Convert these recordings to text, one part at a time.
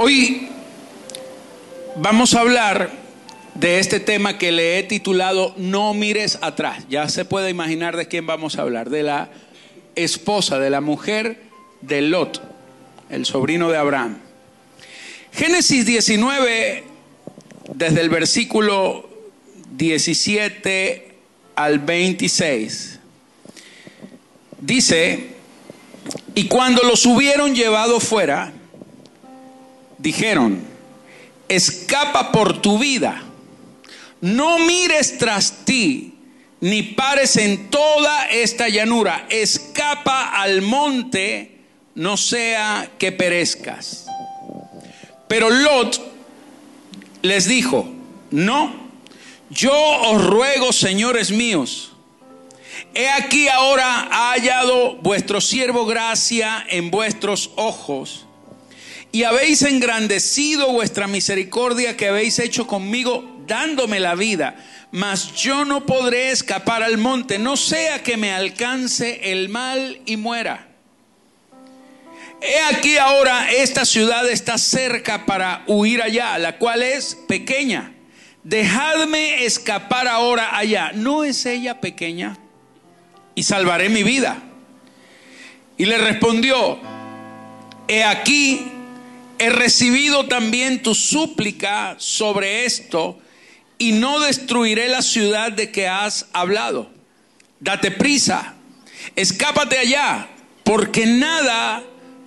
Hoy vamos a hablar de este tema que le he titulado No mires atrás. Ya se puede imaginar de quién vamos a hablar, de la esposa, de la mujer de Lot, el sobrino de Abraham. Génesis 19, desde el versículo 17 al 26, dice, y cuando los hubieron llevado fuera, dijeron, escapa por tu vida, no mires tras ti, ni pares en toda esta llanura, escapa al monte, no sea que perezcas. Pero Lot les dijo, no, yo os ruego, señores míos, he aquí ahora ha hallado vuestro siervo gracia en vuestros ojos y habéis engrandecido vuestra misericordia que habéis hecho conmigo dándome la vida, mas yo no podré escapar al monte, no sea que me alcance el mal y muera. He aquí ahora esta ciudad está cerca para huir allá, la cual es pequeña. Dejadme escapar ahora allá. ¿No es ella pequeña? Y salvaré mi vida. Y le respondió, he aquí he recibido también tu súplica sobre esto y no destruiré la ciudad de que has hablado. Date prisa, escápate allá, porque nada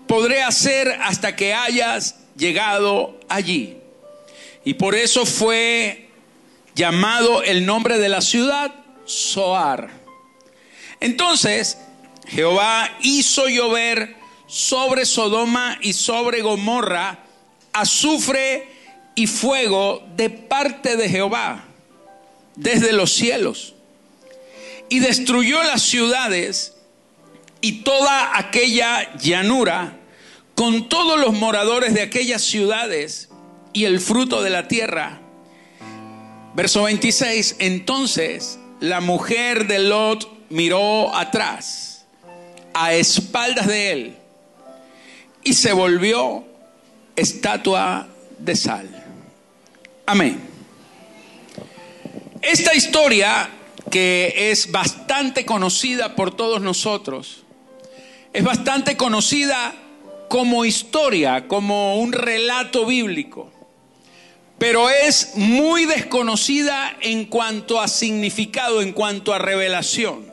podré hacer hasta que hayas llegado allí. Y por eso fue llamado el nombre de la ciudad Soar. Entonces Jehová hizo llover sobre Sodoma y sobre Gomorra azufre y fuego de parte de Jehová desde los cielos. Y destruyó las ciudades y toda aquella llanura con todos los moradores de aquellas ciudades y el fruto de la tierra. Verso 26, entonces la mujer de Lot miró atrás, a espaldas de él, y se volvió estatua de sal. Amén. Esta historia, que es bastante conocida por todos nosotros, es bastante conocida como historia, como un relato bíblico, pero es muy desconocida en cuanto a significado, en cuanto a revelación.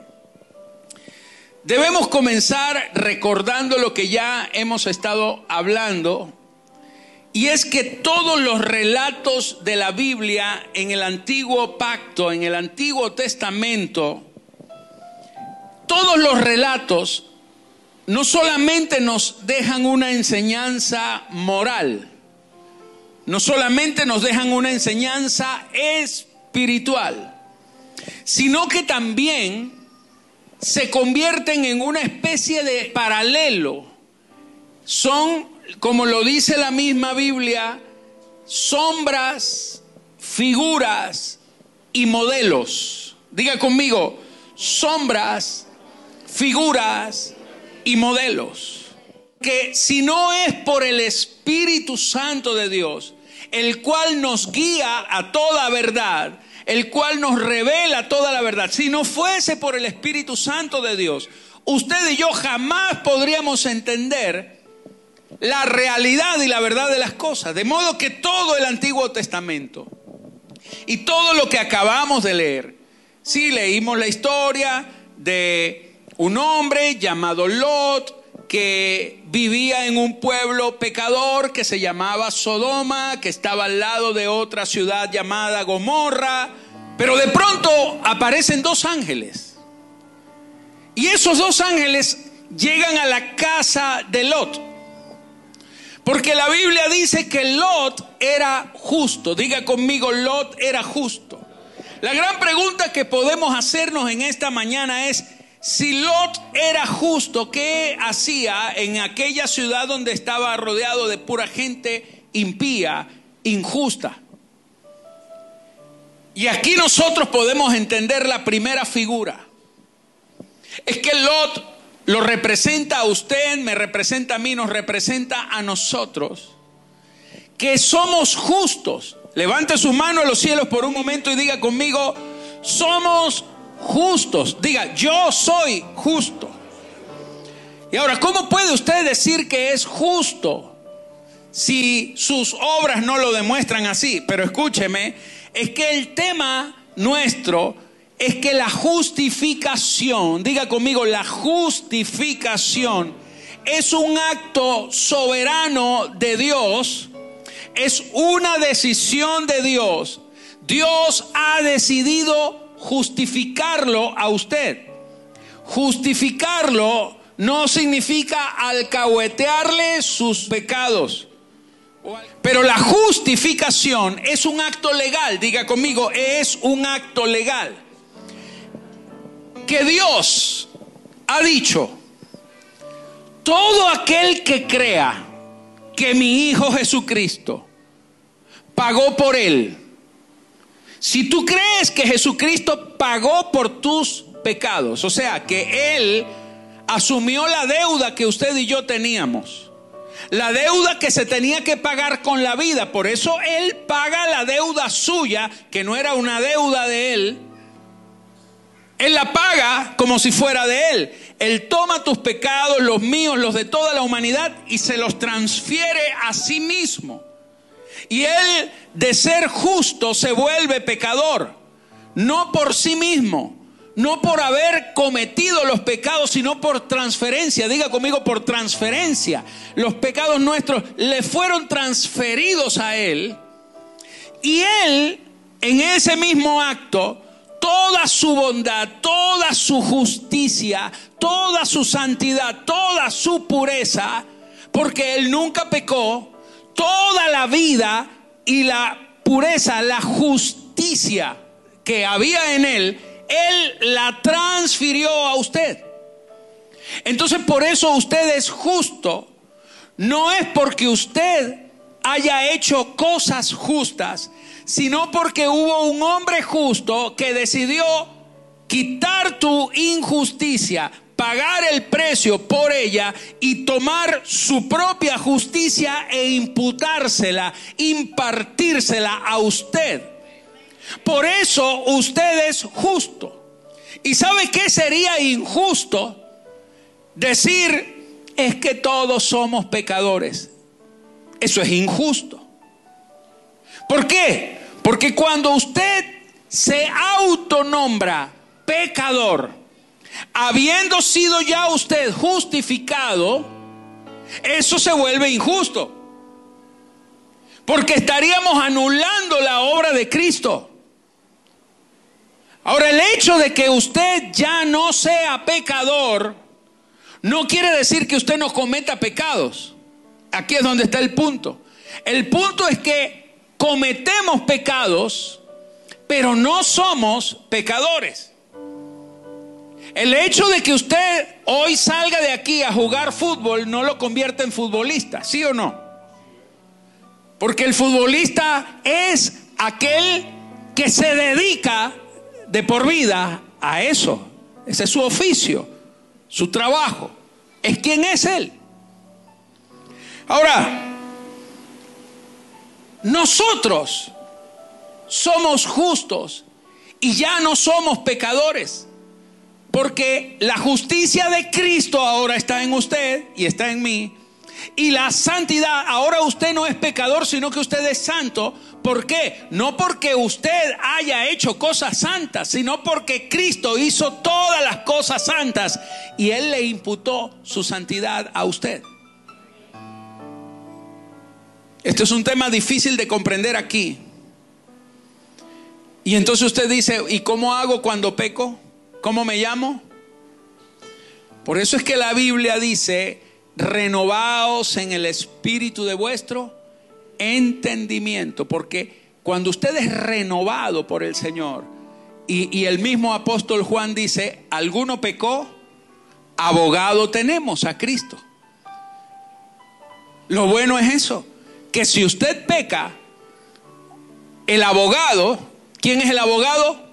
Debemos comenzar recordando lo que ya hemos estado hablando, y es que todos los relatos de la Biblia en el antiguo pacto, en el antiguo testamento, todos los relatos no solamente nos dejan una enseñanza moral, no solamente nos dejan una enseñanza espiritual, sino que también se convierten en una especie de paralelo. Son, como lo dice la misma Biblia, sombras, figuras y modelos. Diga conmigo, sombras, figuras y modelos. Que si no es por el Espíritu Santo de Dios, el cual nos guía a toda verdad, el cual nos revela toda la verdad. Si no fuese por el Espíritu Santo de Dios, usted y yo jamás podríamos entender la realidad y la verdad de las cosas. De modo que todo el Antiguo Testamento y todo lo que acabamos de leer, si leímos la historia de un hombre llamado Lot, que vivía en un pueblo pecador que se llamaba Sodoma, que estaba al lado de otra ciudad llamada Gomorra, pero de pronto aparecen dos ángeles. Y esos dos ángeles llegan a la casa de Lot. Porque la Biblia dice que Lot era justo. Diga conmigo, Lot era justo. La gran pregunta que podemos hacernos en esta mañana es, si Lot era justo, ¿qué hacía en aquella ciudad donde estaba rodeado de pura gente impía, injusta? Y aquí nosotros podemos entender la primera figura. Es que Lot lo representa a usted, me representa a mí, nos representa a nosotros. que somos justos. Levante su mano a los cielos por un momento y diga conmigo, somos justos. Diga, yo soy justo. Y ahora, ¿cómo puede usted decir que es justo si sus obras no lo demuestran así? Pero escúcheme, es que el tema nuestro es que la justificación, diga conmigo, la justificación es un acto soberano de Dios, es una decisión de Dios. Dios ha decidido justificarlo a usted. Justificarlo no significa alcahuetearle sus pecados. Pero la justificación es un acto legal, diga conmigo, es un acto legal. Que Dios ha dicho, todo aquel que crea que mi Hijo Jesucristo pagó por él, si tú crees que Jesucristo pagó por tus pecados, o sea, que Él asumió la deuda que usted y yo teníamos. La deuda que se tenía que pagar con la vida. Por eso Él paga la deuda suya, que no era una deuda de Él. Él la paga como si fuera de Él. Él toma tus pecados, los míos, los de toda la humanidad, y se los transfiere a sí mismo. Y Él, de ser justo, se vuelve pecador. No por sí mismo, no por haber cometido los pecados, sino por transferencia. Diga conmigo, por transferencia. Los pecados nuestros le fueron transferidos a Él. Y Él, en ese mismo acto, toda su bondad, toda su justicia, toda su santidad, toda su pureza, porque Él nunca pecó, toda la vida y la pureza, la justicia que había en Él, él la transfirió a usted. Entonces por eso usted es justo. No es porque usted haya hecho cosas justas, sino porque hubo un hombre justo que decidió quitar tu injusticia, pagar el precio por ella y tomar su propia justicia e imputársela, impartírsela a usted. Por eso usted es justo. ¿Y sabe qué sería injusto? Decir es que todos somos pecadores. Eso es injusto. ¿Por qué? Porque cuando usted se autonombra pecador, habiendo sido ya usted justificado, eso se vuelve injusto. Porque estaríamos anulando la obra de Cristo. Ahora, el hecho de que usted ya no sea pecador no quiere decir que usted no cometa pecados. Aquí es donde está el punto. El punto es que cometemos pecados, pero no somos pecadores. El hecho de que usted hoy salga de aquí a jugar fútbol no lo convierte en futbolista, ¿sí o no? Porque el futbolista es aquel que se dedica de por vida a eso. Ese es su oficio, su trabajo. Es quien es Él. Ahora, nosotros somos justos y ya no somos pecadores. Porque la justicia de Cristo ahora está en usted y está en mí. Y la santidad, ahora usted no es pecador, sino que usted es santo ¿Por qué? No porque usted haya hecho cosas santas, sino porque Cristo hizo todas las cosas santas y Él le imputó su santidad a usted. Esto es un tema difícil de comprender aquí. Y entonces usted dice, ¿y cómo hago cuando peco? ¿Cómo me llamo? Por eso es que la Biblia dice, renovaos en el espíritu de vuestro entendimiento, porque cuando usted es renovado por el Señor, y, el mismo apóstol Juan dice, alguno pecó, abogado tenemos a Cristo. Lo bueno es eso, que si usted peca, el abogado, ¿quién es el abogado?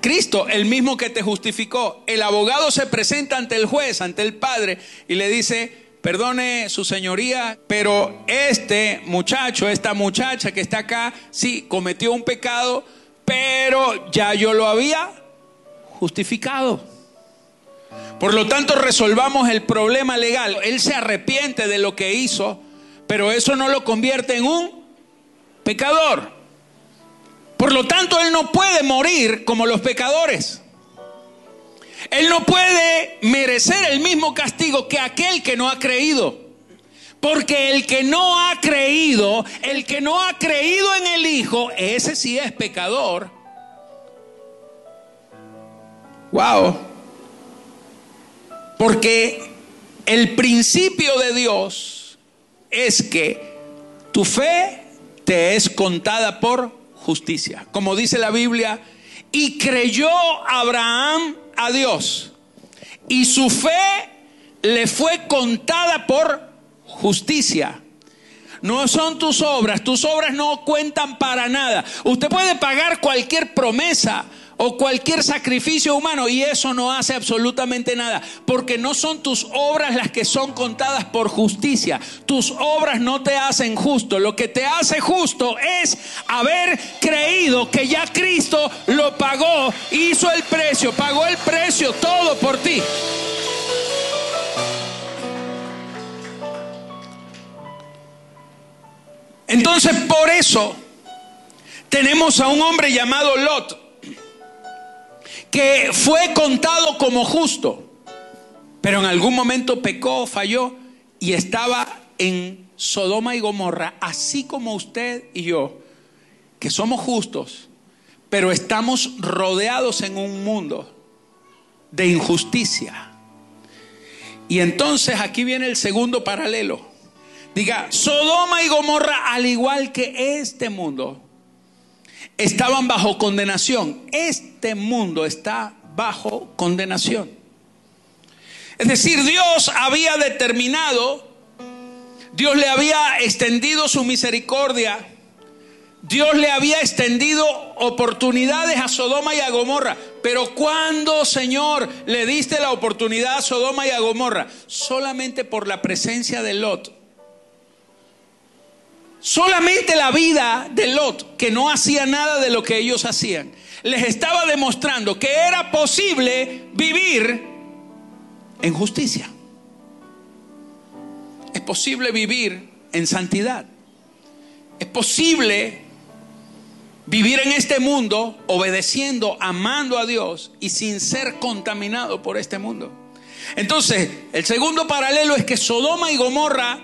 Cristo, el mismo que te justificó. El abogado se presenta ante el juez, ante el Padre, y le dice, perdone su señoría, pero este muchacho, esta muchacha que está acá, sí, cometió un pecado, pero ya yo lo había justificado. Por lo tanto, resolvamos el problema legal. Él se arrepiente de lo que hizo, pero eso no lo convierte en un pecador. Por lo tanto, él no puede morir como los pecadores. Él no puede merecer el mismo castigo que aquel que no ha creído. Porque el que no ha creído, el que no ha creído en el Hijo, ese sí es pecador. Wow. Porque el principio de Dios es que tu fe te es contada por justicia. Como dice la Biblia, y creyó Abraham a Dios. Y su fe le fue contada por justicia. No son tus obras, tus obras no cuentan para nada. Usted puede pagar cualquier promesa o cualquier sacrificio humano y eso no hace absolutamente nada, porque no son tus obras las que son contadas por justicia. Tus obras no te hacen justo. Lo que te hace justo es haber creído que ya Cristo lo pagó, hizo el precio, pagó el precio todo por ti. Entonces, por eso tenemos a un hombre llamado Lot que fue contado como justo, pero en algún momento pecó, falló y estaba en Sodoma y Gomorra, así como usted y yo, que somos justos, pero estamos rodeados en un mundo de injusticia. Y entonces aquí viene el segundo paralelo. Diga, Sodoma y Gomorra, al igual que este mundo, estaban bajo condenación. Este mundo está bajo condenación. Es decir, Dios había determinado, Dios le había extendido su misericordia, Dios le había extendido oportunidades a Sodoma y a Gomorra. Pero cuando, Señor, le diste la oportunidad a Sodoma y a Gomorra? Solamente por la presencia de Lot. Solamente la vida de Lot, que no hacía nada de lo que ellos hacían, les estaba demostrando que era posible vivir en justicia. Es posible vivir en santidad. Es posible vivir en este mundo obedeciendo, amando a Dios y sin ser contaminado por este mundo. Entonces, el segundo paralelo es que Sodoma y Gomorra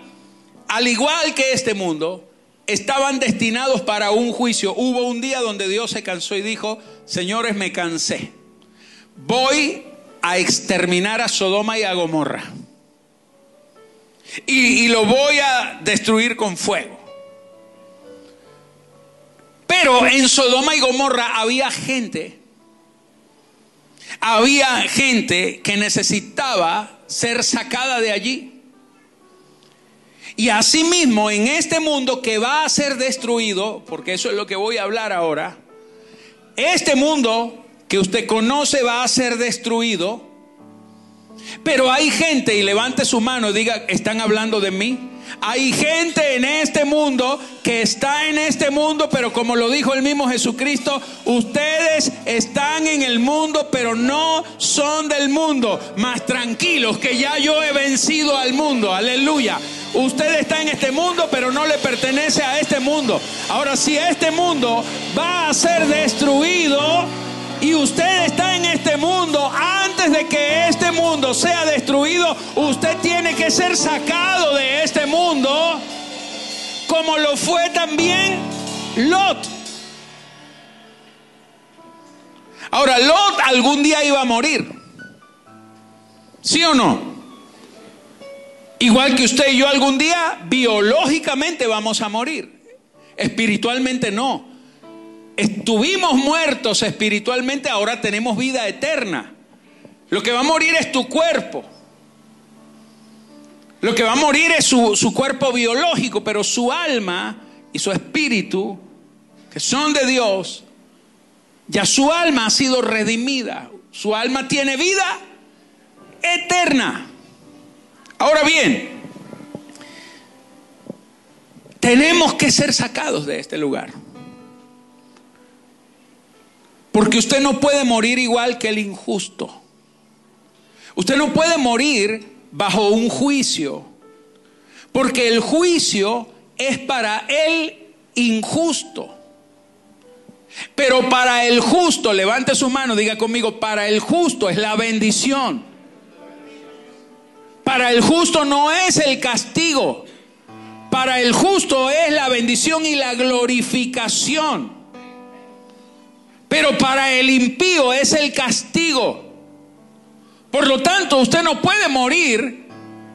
al igual que este mundo, estaban destinados para un juicio. Hubo un día donde Dios se cansó y dijo, señores, me cansé. Voy a exterminar a Sodoma y a Gomorra. Y, lo voy a destruir con fuego. Pero en Sodoma y Gomorra había gente, había gente que necesitaba ser sacada de allí. Y asimismo, en este mundo que va a ser destruido, porque eso es lo que voy a hablar ahora, este mundo que usted conoce va a ser destruido, pero hay gente, y levante su mano diga, ¿están hablando de mí? Hay gente en este mundo que está en este mundo, pero como lo dijo el mismo Jesucristo, ustedes están en el mundo, pero no son del mundo. Más tranquilos que ya yo he vencido al mundo. Aleluya. Usted está en este mundo, pero no le pertenece a este mundo. Ahora, si este mundo va a ser destruido y usted está en este mundo, antes de que este mundo sea destruido, usted tiene que ser sacado de este mundo, como lo fue también Lot. Ahora, Lot algún día iba a morir. ¿Sí o no? Igual que usted y yo algún día biológicamente vamos a morir. Espiritualmente no. Estuvimos muertos espiritualmente, ahora tenemos vida eterna. Lo que va a morir es tu cuerpo. Lo que va a morir es su, su cuerpo biológico, pero su alma y su espíritu, que son de Dios, ya su alma ha sido redimida. Su alma tiene vida eterna. Ahora bien, tenemos que ser sacados de este lugar. Porque usted no puede morir igual que el injusto. Usted no puede morir bajo un juicio. Porque el juicio es para el injusto. Pero para el justo, levante su mano, diga conmigo, para el justo es la bendición. Para el justo no es el castigo. Para el justo es la bendición y la glorificación. Pero para el impío es el castigo. Por lo tanto, usted no puede morir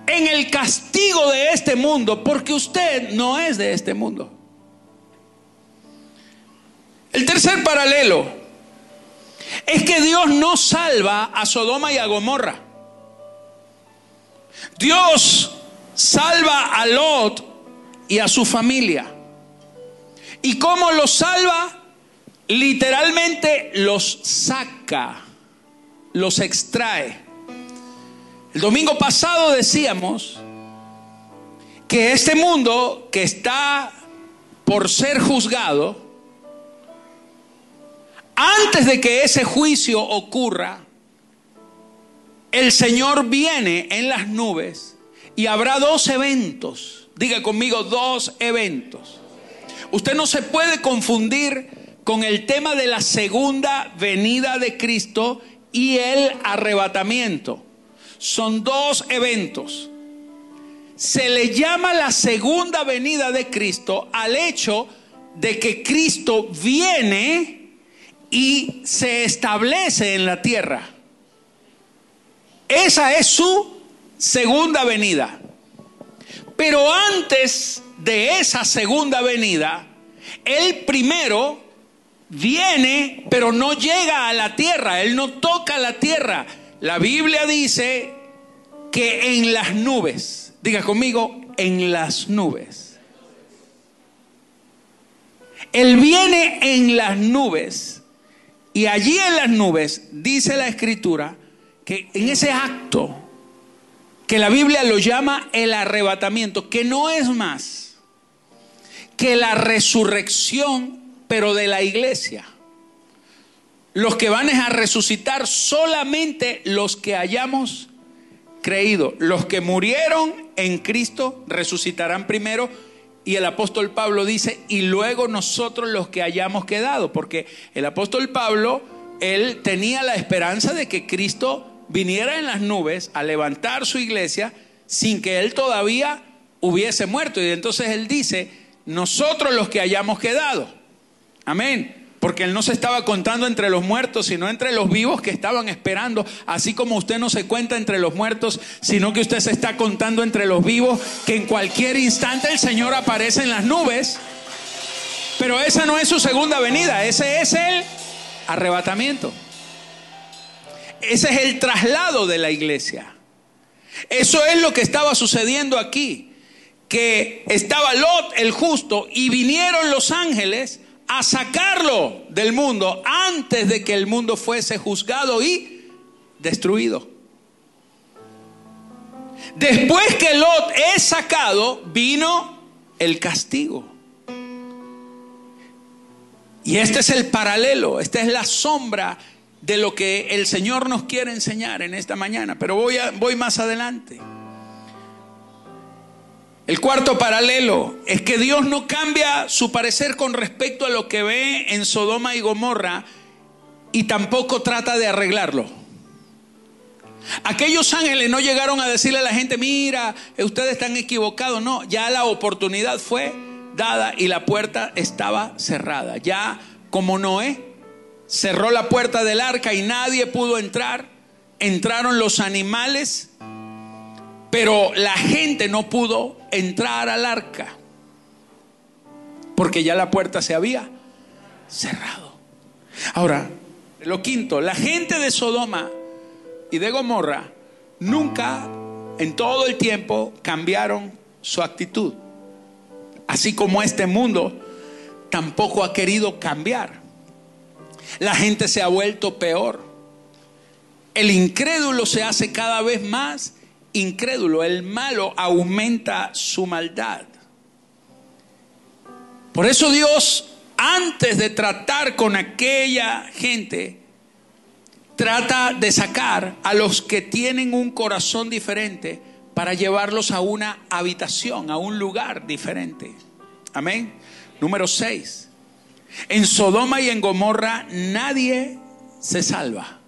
en el castigo de este mundo porque usted no es de este mundo. El tercer paralelo es que Dios no salva a Sodoma y a Gomorra. Dios salva a Lot y a su familia. ¿Y cómo los salva? Literalmente los saca, los extrae. El domingo pasado decíamos que este mundo que está por ser juzgado, antes de que ese juicio ocurra, el Señor viene en las nubes y habrá dos eventos. Diga conmigo, dos eventos. Usted no se puede confundir con el tema de la segunda venida de Cristo y el arrebatamiento. Son dos eventos. Se le llama la segunda venida de Cristo al hecho de que Cristo viene y se establece en la tierra. Esa es su segunda venida. Pero antes de esa segunda venida, Él primero viene, pero no llega a la tierra, Él no toca la tierra. La Biblia dice que en las nubes, diga conmigo, en las nubes. Él viene en las nubes y allí en las nubes dice la escritura que en ese acto que la Biblia lo llama el arrebatamiento, que no es más que la resurrección, pero de la iglesia. Los que van a resucitar solamente los que hayamos creído. Los que murieron en Cristo resucitarán primero y el apóstol Pablo dice, y luego nosotros los que hayamos quedado, porque el apóstol Pablo, él tenía la esperanza de que Cristo viniera en las nubes a levantar su iglesia sin que él todavía hubiese muerto. Y entonces él dice, nosotros los que hayamos quedado. Amén porque Él no se estaba contando entre los muertos, sino entre los vivos que estaban esperando, así como usted no se cuenta entre los muertos, sino que usted se está contando entre los vivos, que en cualquier instante el Señor aparece en las nubes. Pero esa no es su segunda venida, ese es el arrebatamiento. Ese es el traslado de la iglesia. Eso es lo que estaba sucediendo aquí, que estaba Lot el justo y vinieron los ángeles a sacarlo del mundo antes de que el mundo fuese juzgado y destruido. Después que Lot es sacado, vino el castigo. Y este es el paralelo, esta es la sombra de lo que el Señor nos quiere enseñar en esta mañana. Pero voy, voy más adelante. El cuarto paralelo es que Dios no cambia su parecer con respecto a lo que ve en Sodoma y Gomorra y tampoco trata de arreglarlo. Aquellos ángeles no llegaron a decirle a la gente, mira, ustedes están equivocados. No, ya la oportunidad fue dada y la puerta estaba cerrada. Ya como Noé cerró la puerta del arca y nadie pudo entrar, entraron los animales pero la gente no pudo entrar al arca porque ya la puerta se había cerrado. Ahora, lo quinto, la gente de Sodoma y de Gomorra nunca en todo el tiempo cambiaron su actitud. Así como este mundo tampoco ha querido cambiar. La gente se ha vuelto peor. El incrédulo se hace cada vez más incrédulo, el malo aumenta su maldad. Por eso Dios, antes de tratar con aquella gente, trata de sacar a los que tienen un corazón diferente para llevarlos a una habitación, a un lugar diferente. Amén. Número 6. En Sodoma y en Gomorra nadie se salva.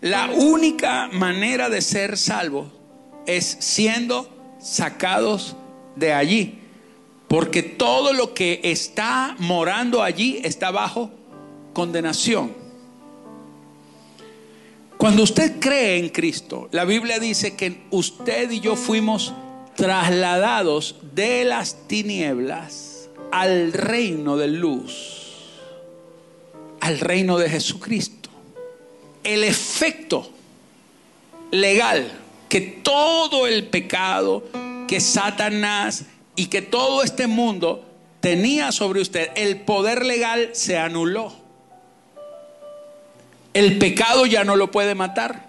La única manera de ser salvo es siendo sacados de allí. Porque todo lo que está morando allí está bajo condenación. Cuando usted cree en Cristo, la Biblia dice que usted y yo fuimos trasladados de las tinieblas al reino de luz, al reino de Jesucristo. El efecto legal que todo el pecado, que Satanás y que todo este mundo tenía sobre usted, el poder legal se anuló. El pecado ya no lo puede matar.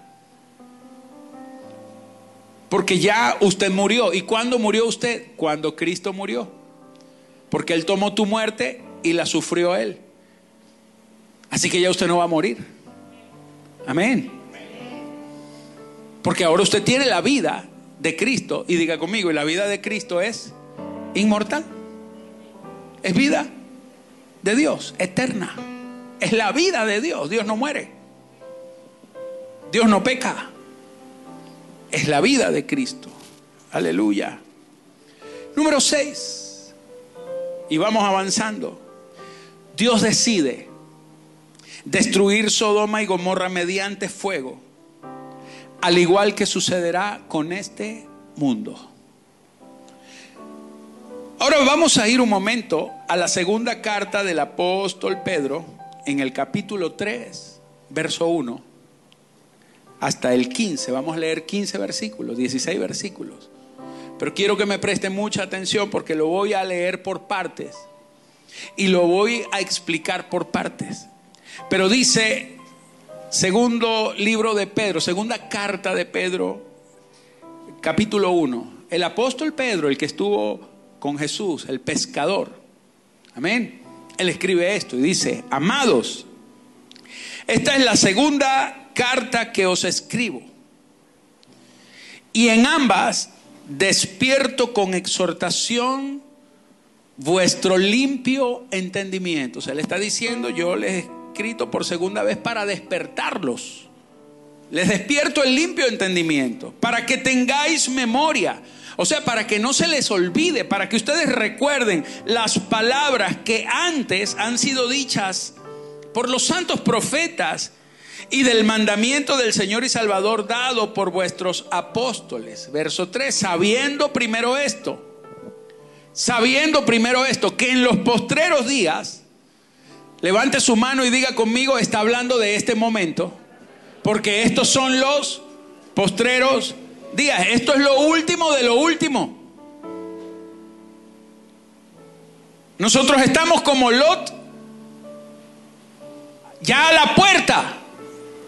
Porque ya usted murió. ¿Y cuándo murió usted? Cuando Cristo murió. Porque Él tomó tu muerte y la sufrió Él. Así que ya usted no va a morir. Amén. Porque ahora usted tiene la vida de Cristo. Y diga conmigo, y la vida de Cristo es inmortal. Es vida de Dios, eterna. Es la vida de Dios. Dios no muere. Dios no peca. Es la vida de Cristo. Aleluya. Número 6. Y vamos avanzando. Dios decide destruir Sodoma y Gomorra mediante fuego, al igual que sucederá con este mundo. Ahora vamos a ir un momento a la segunda carta del apóstol Pedro en el capítulo 3, verso 1 hasta el 15. Vamos a leer 15 versículos, 16 versículos. Pero quiero que me presten mucha atención porque lo voy a leer por partes y lo voy a explicar por partes. Pero dice, segundo libro de Pedro, segunda carta de Pedro, capítulo 1, el apóstol Pedro, el que estuvo con Jesús, el pescador. Amén. Él escribe esto y dice, amados, esta es la segunda carta que os escribo. Y en ambas despierto con exhortación vuestro limpio entendimiento. O sea, le está diciendo, yo les escrito por segunda vez para despertarlos. Les despierto el limpio entendimiento, para que tengáis memoria o sea, para que no se les olvide, para que ustedes recuerden las palabras que antes han sido dichas por los santos profetas y del mandamiento del Señor y Salvador dado por vuestros apóstoles. Verso 3, sabiendo primero esto, sabiendo primero esto, que en los postreros días, levante su mano y diga conmigo, está hablando de este momento, porque estos son los postreros días. Esto es lo último de lo último. Nosotros estamos como Lot, ya a la puerta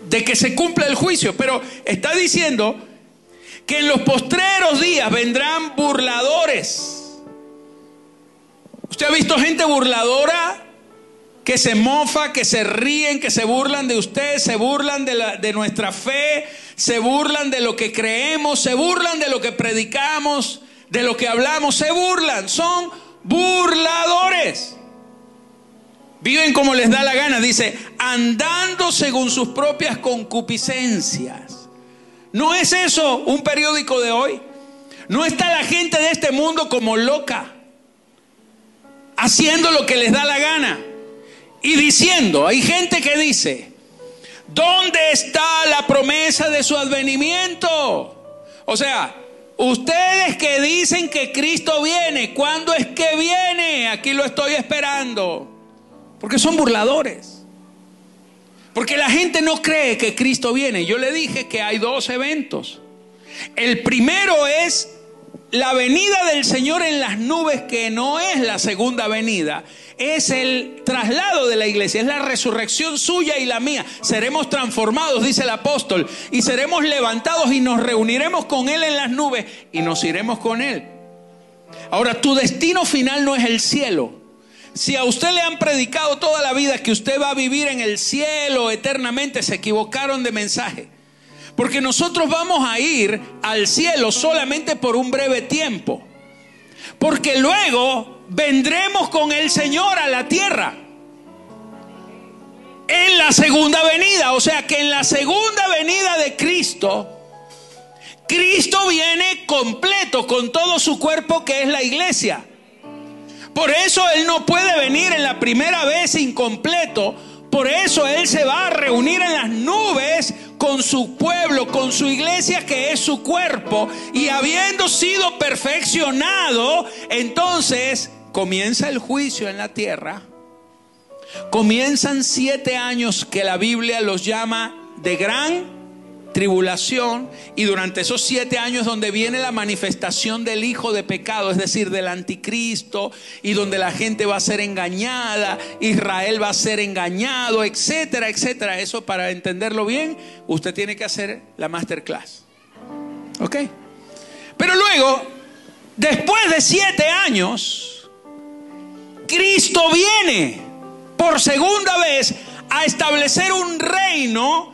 de que se cumpla el juicio, pero está diciendo que en los postreros días vendrán burladores. ¿Usted ha visto gente burladora que se mofa, que se ríen, que se burlan de usted, se burlan de, la, de nuestra fe, se burlan de lo que creemos, se burlan de lo que predicamos, de lo que hablamos, se burlan, son burladores. Viven como les da la gana, dice, andando según sus propias concupiscencias. ¿No es eso un periódico de hoy? ¿No está la gente de este mundo como loca, haciendo lo que les da la gana? Y diciendo, hay gente que dice, ¿Dónde está la promesa de su advenimiento? O sea, ustedes que dicen que Cristo viene, ¿cuándo es que viene? Aquí lo estoy esperando. Porque son burladores. Porque la gente no cree que Cristo viene. Yo le dije que hay dos eventos. El primero es la venida del Señor en las nubes, que no es la segunda venida, es el traslado de la iglesia, es la resurrección suya y la mía. Seremos transformados, dice el apóstol, y seremos levantados y nos reuniremos con Él en las nubes y nos iremos con Él. Ahora, tu destino final no es el cielo. Si a usted le han predicado toda la vida que usted va a vivir en el cielo eternamente, se equivocaron de mensaje. Porque nosotros vamos a ir al cielo solamente por un breve tiempo. Porque luego vendremos con el Señor a la tierra. En la segunda venida. O sea que en la segunda venida de Cristo, Cristo viene completo con todo su cuerpo que es la iglesia. Por eso Él no puede venir en la primera vez incompleto. Por eso Él se va a reunir en las nubes con su pueblo, con su iglesia que es su cuerpo. Y habiendo sido perfeccionado, entonces comienza el juicio en la tierra. Comienzan siete años que la Biblia los llama de gran tribulación y durante esos siete años donde viene la manifestación del hijo de pecado, es decir, del anticristo, y donde la gente va a ser engañada, Israel va a ser engañado, etcétera, etcétera. Eso para entenderlo bien, usted tiene que hacer la masterclass. ¿Ok? Pero luego, después de siete años, Cristo viene por segunda vez a establecer un reino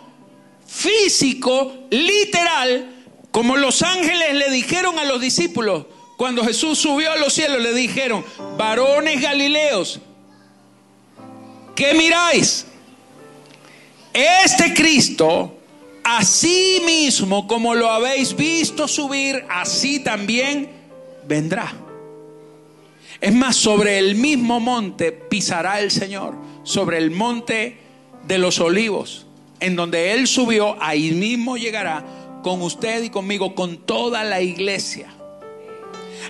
físico, literal, como los ángeles le dijeron a los discípulos, cuando Jesús subió a los cielos, le dijeron, varones galileos, ¿qué miráis? Este Cristo, así mismo como lo habéis visto subir, así también vendrá. Es más, sobre el mismo monte pisará el Señor, sobre el monte de los olivos en donde Él subió, ahí mismo llegará con usted y conmigo, con toda la iglesia,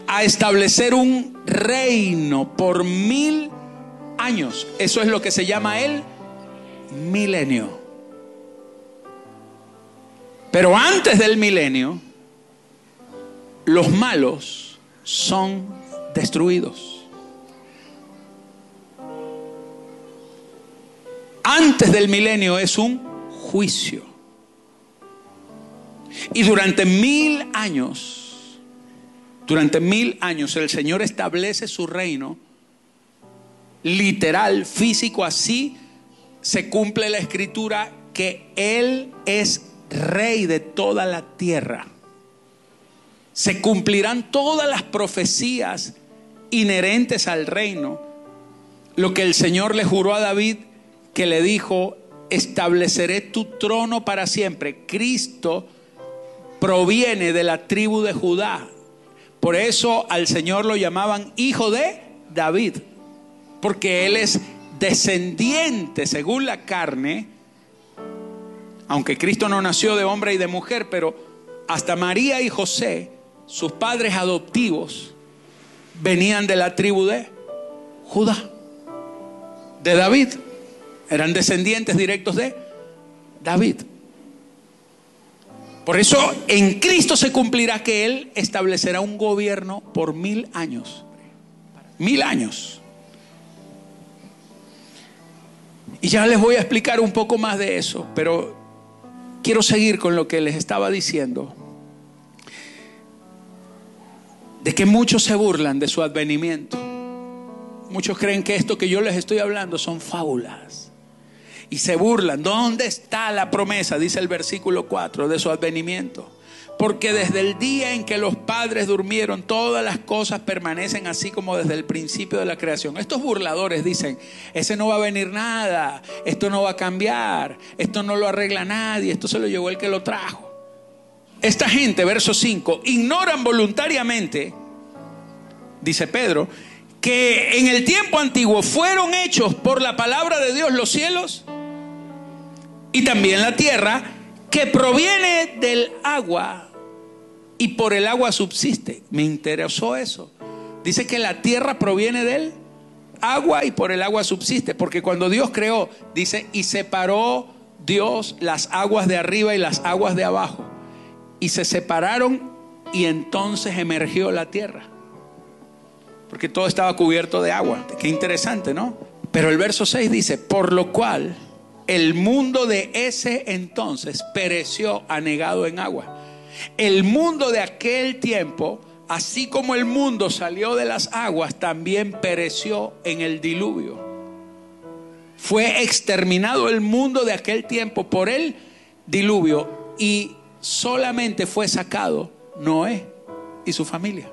a establecer un reino por mil años. Eso es lo que se llama el milenio. Pero antes del milenio, los malos son destruidos. Antes del milenio es un juicio. Y durante mil años, durante mil años el Señor establece su reino literal, físico, así se cumple la escritura que Él es rey de toda la tierra. Se cumplirán todas las profecías inherentes al reino. Lo que el Señor le juró a David, que le dijo, estableceré tu trono para siempre. Cristo proviene de la tribu de Judá. Por eso al Señor lo llamaban hijo de David, porque Él es descendiente según la carne, aunque Cristo no nació de hombre y de mujer, pero hasta María y José, sus padres adoptivos, venían de la tribu de Judá, de David. Eran descendientes directos de David. Por eso en Cristo se cumplirá que Él establecerá un gobierno por mil años. Mil años. Y ya les voy a explicar un poco más de eso, pero quiero seguir con lo que les estaba diciendo. De que muchos se burlan de su advenimiento. Muchos creen que esto que yo les estoy hablando son fábulas y se burlan. ¿Dónde está la promesa? Dice el versículo 4 de su advenimiento. Porque desde el día en que los padres durmieron, todas las cosas permanecen así como desde el principio de la creación. Estos burladores dicen, ese no va a venir nada, esto no va a cambiar, esto no lo arregla nadie, esto se lo llevó el que lo trajo. Esta gente, verso 5, ignoran voluntariamente, dice Pedro, que en el tiempo antiguo fueron hechos por la palabra de Dios los cielos y también la tierra, que proviene del agua y por el agua subsiste. Me interesó eso. Dice que la tierra proviene del agua y por el agua subsiste, porque cuando Dios creó, dice, y separó Dios las aguas de arriba y las aguas de abajo, y se separaron y entonces emergió la tierra, porque todo estaba cubierto de agua. Qué interesante, ¿no? Pero el verso 6 dice, por lo cual el mundo de ese entonces pereció anegado en agua. El mundo de aquel tiempo así como el mundo salió de las aguas, también pereció en el diluvio. Fue exterminado el mundo de aquel tiempo por el diluvio y solamente fue sacado Noé y su familia.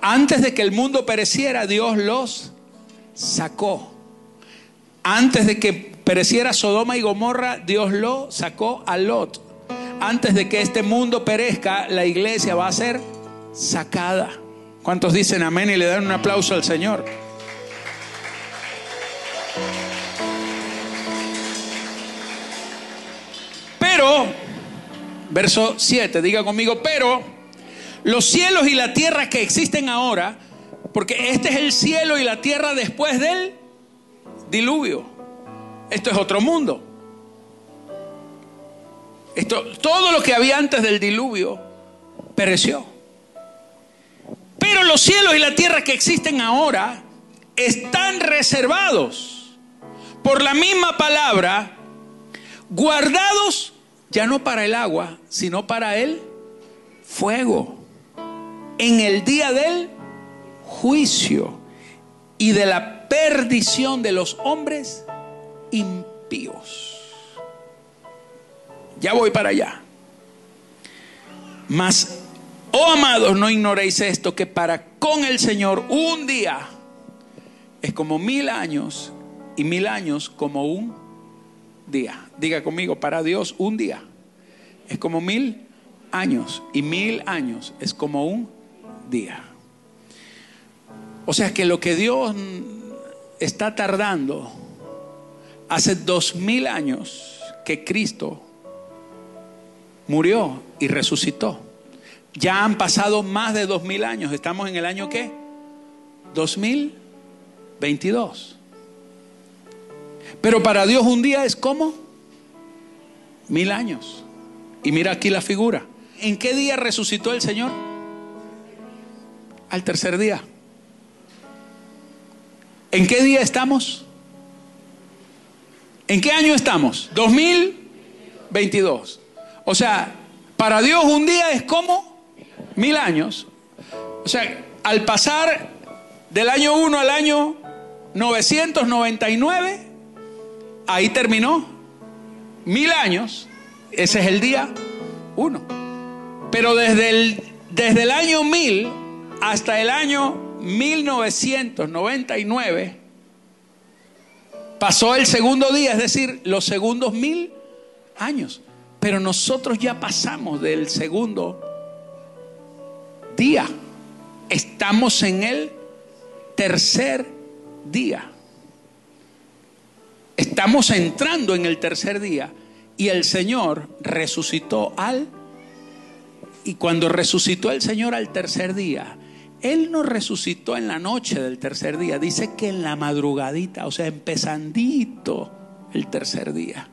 Antes de que el mundo pereciera, Dios los sacó. Antes de que pereciera Sodoma y Gomorra, Dios lo sacó a Lot. Antes de que este mundo perezca, la iglesia va a ser sacada. ¿Cuántos dicen amén y le dan un aplauso al Señor? Pero, verso 7, diga conmigo, pero los cielos y la tierra que existen ahora, porque este es el cielo y la tierra después del diluvio. Esto es otro mundo. Esto, todo lo que había antes del diluvio pereció. Pero los cielos y la tierra que existen ahora están reservados por la misma palabra, guardados ya no para el agua, sino para el fuego, en el día del juicio y de la perdición de los hombres impíos. Ya voy para allá. Mas Oh amados, no ignoréis esto, que para con el Señor un día es como mil años y mil años como un día. Diga conmigo, para Dios un día es como mil años y mil años es como un día. O sea que lo que Dios está tardando hace dos mil años que Cristo murió y resucitó. Ya han pasado más de dos mil años. ¿Estamos en el año qué? 2022. Pero para Dios un día es como mil años. Y mira aquí la figura. ¿En qué día resucitó el Señor? Al tercer día. ¿En qué día estamos? ¿En qué año estamos? 2022. O sea, para Dios un día es como mil años. O sea, al pasar del año 1 al año 999, ahí terminó. Mil años, ese es el día 1. Pero desde el, desde el año 1000 hasta el año 1999, pasó el segundo día, es decir, los segundos mil años. Pero nosotros ya pasamos del segundo día. Estamos en el tercer día. Estamos entrando en el tercer día y el Señor resucitó al... Y cuando resucitó el Señor al tercer día, Él no resucitó en la noche del tercer día, dice que en la madrugadita, o sea, empezandito el tercer día.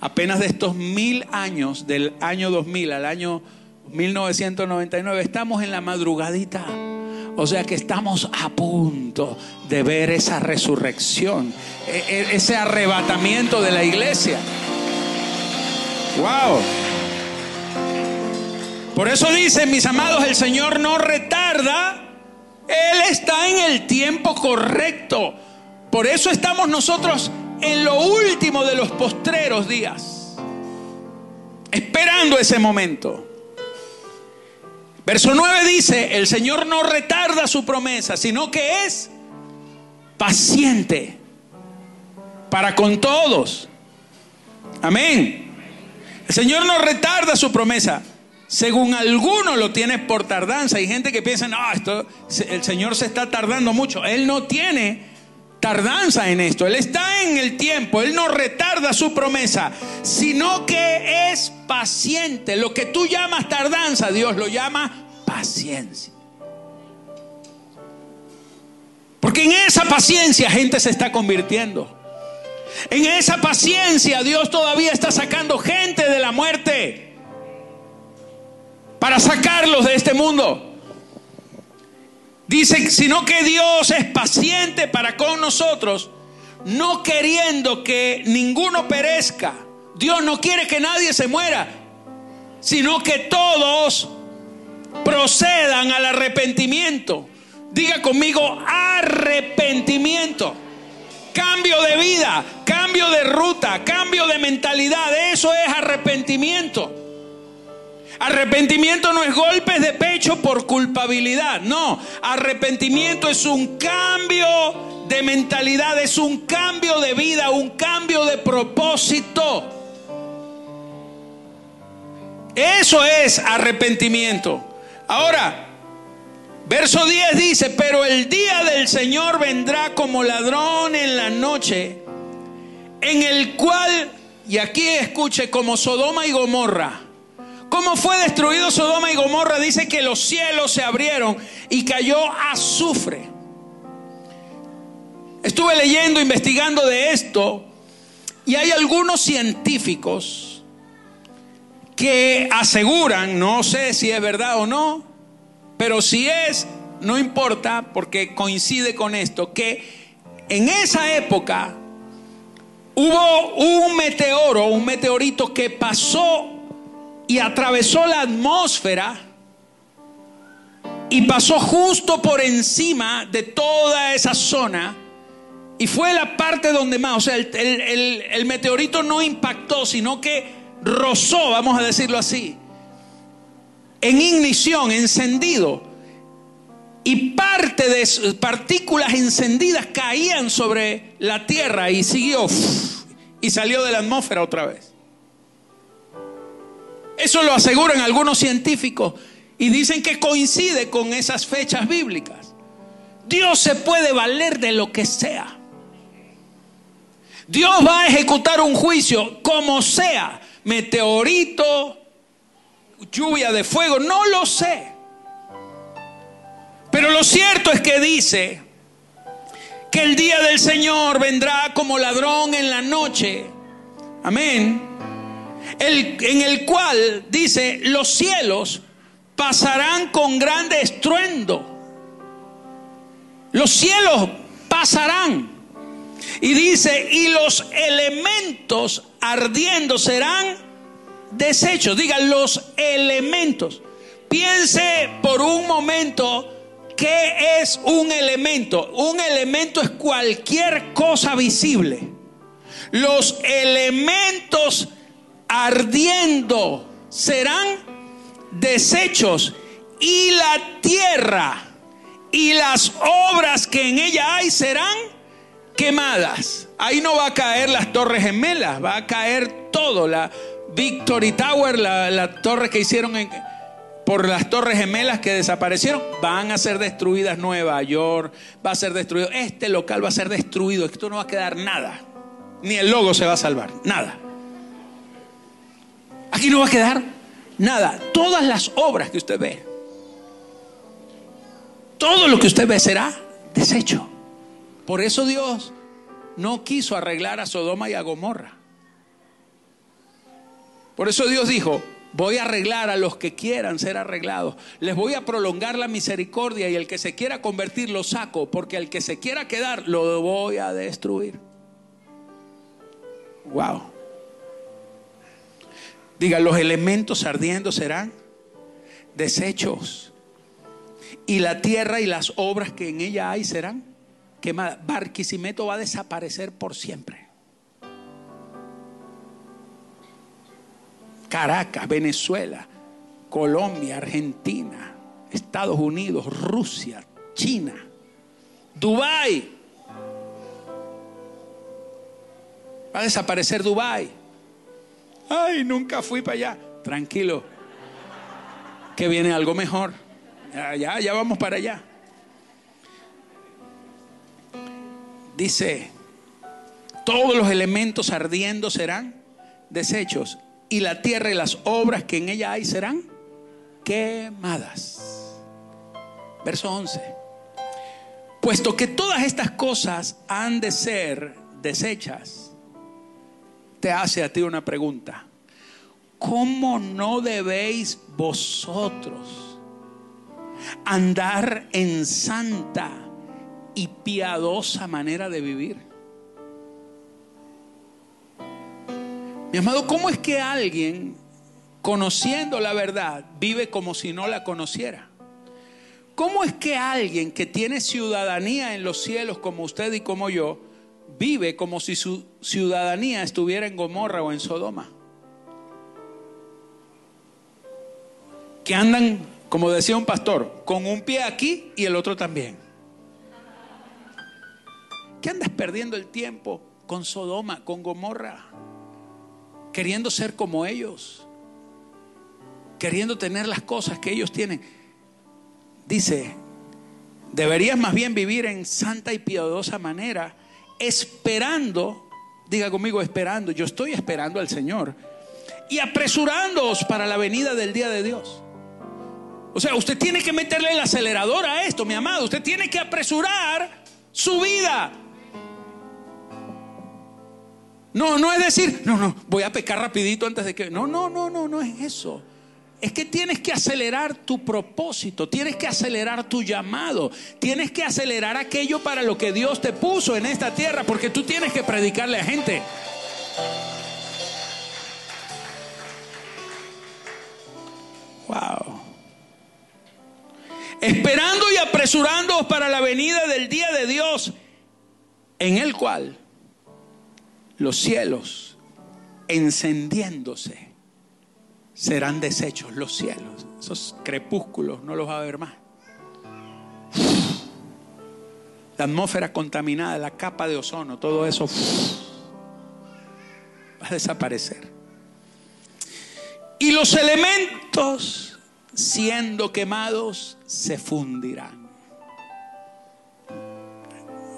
Apenas de estos mil años, del año 2000 al año 1999, estamos en la madrugadita. O sea que estamos a punto de ver esa resurrección, e, e, ese arrebatamiento de la iglesia. Wow. Por eso dicen, mis amados, el Señor no retarda, Él está en el tiempo correcto. Por eso estamos nosotros en lo último de los postreros días, esperando ese momento. Verso 9 dice, el Señor no retarda su promesa, sino que es paciente para con todos. Amén. El Señor no retarda su promesa. Según algunos lo tiene por tardanza. Hay gente que piensa, no, esto, el Señor se está tardando mucho. Él no tiene tardanza en esto. Él está en el tiempo. Él no retarda su promesa, sino que es paciente. Lo que tú llamas tardanza, Dios lo llama paciencia. Porque en esa paciencia gente se está convirtiendo. En esa paciencia Dios todavía está sacando gente de la muerte para sacarlos de este mundo. Dice, sino que Dios es paciente para con nosotros, no queriendo que ninguno perezca. Dios no quiere que nadie se muera, sino que todos procedan al arrepentimiento. Diga conmigo, arrepentimiento. Cambio de vida, cambio de ruta, cambio de mentalidad. Eso es arrepentimiento. Arrepentimiento no es golpes de pecho por culpabilidad. No, arrepentimiento es un cambio de mentalidad, es un cambio de vida, un cambio de propósito. Eso es arrepentimiento. Ahora, verso 10 dice, pero el día del Señor vendrá como ladrón en la noche, en el cual, y aquí escuche, como Sodoma y Gomorra, ¿Cómo fue destruido Sodoma y Gomorra? Dice que los cielos se abrieron y cayó azufre. Estuve leyendo, investigando de esto y hay algunos científicos que aseguran, no sé si es verdad o no, pero si es, no importa porque coincide con esto, que en esa época hubo un meteoro, un meteorito que pasó y atravesó la atmósfera y pasó justo por encima de toda esa zona y fue la parte donde más, o sea, el, meteorito no impactó, sino que rozó, vamos a decirlo así, en ignición, encendido. Y parte de partículas encendidas caían sobre la tierra y siguió y salió de la atmósfera otra vez. Eso lo aseguran algunos científicos y dicen que coincide con esas fechas bíblicas. Dios se puede valer de lo que sea. Dios va a ejecutar un juicio como sea, meteorito, lluvia de fuego, no lo sé. Pero lo cierto es que dice que el día del Señor vendrá como ladrón en la noche. Amén en el cual dice, los cielos pasarán con grande estruendo. Los cielos pasarán. Y dice, y los elementos ardiendo serán desechos. Digan los elementos. Piense por un momento qué es un elemento. Un elemento es cualquier cosa visible. Los elementos ardiendo serán desechos y la tierra y las obras que en ella hay serán quemadas. Ahí no va a caer las torres gemelas, va a caer todo, la Victory Tower, la, torre que hicieron por las torres gemelas que desaparecieron, van a ser destruidas. Nueva York, va a ser destruido, este local va a ser destruido, esto no va a quedar nada, ni el logo se va a salvar, nada. Aquí no va a quedar nada. Todas las obras que usted ve, todo lo que usted ve será deshecho. Por eso Dios no quiso arreglar a Sodoma y a Gomorra. Por eso Dios dijo, voy a arreglar a los que quieran ser arreglados. Les voy a prolongar la misericordia y el que se quiera convertir lo saco, porque al que se quiera quedar lo voy a destruir. Wow. Diga, los elementos ardiendo serán desechos. Y la tierra y las obras que en ella hay serán quemadas. Barquisimeto va a desaparecer por siempre. Caracas, Venezuela, Colombia, Argentina, Estados Unidos, Rusia, China, Dubái. Va a desaparecer Dubái. Ay, nunca fui para allá. Tranquilo, que viene algo mejor. Ya, ya, vamos para allá. Dice, todos los elementos ardiendo serán desechos y la tierra y las obras que en ella hay serán quemadas. Verso 11. Puesto que todas estas cosas han de ser desechas, te hace a ti una pregunta. ¿Cómo no debéis vosotros andar en santa y piadosa manera de vivir? Mi amado, ¿cómo es que alguien conociendo la verdad, vive como si no la conociera. ¿Cómo es que alguien que tiene ciudadanía en los cielos como usted y como yo, vive como si su ciudadanía estuviera en Gomorra o en Sodoma? Que andan, como decía un pastor, con un pie aquí y el otro también. ¿Qué andas perdiendo el tiempo con Sodoma, con Gomorra? Queriendo ser como ellos queriendo tener las cosas que ellos tienen. Dice, deberías más bien vivir en santa y piadosa manera, esperando, diga conmigo, esperando, yo estoy esperando al Señor, y apresurándoos para la venida del día de Dios. O sea, usted tiene que meterle el acelerador a esto, mi amado, usted tiene que apresurar su vida. No, no es decir, no, no, voy a pecar rapidito antes de que... No, no, no, no, no es eso es que tienes que acelerar tu propósito, tienes que acelerar tu llamado, tienes que acelerar aquello para lo que Dios te puso en esta tierra, porque tú tienes que predicarle a gente. Wow. Esperando y apresurando para la venida del día de Dios, en el cual los cielos encendiéndose serán deshechos los cielos. Esos crepúsculos no los va a ver más. La atmósfera contaminada, la capa de ozono, todo eso va a desaparecer. Y los elementos siendo quemados se fundirán.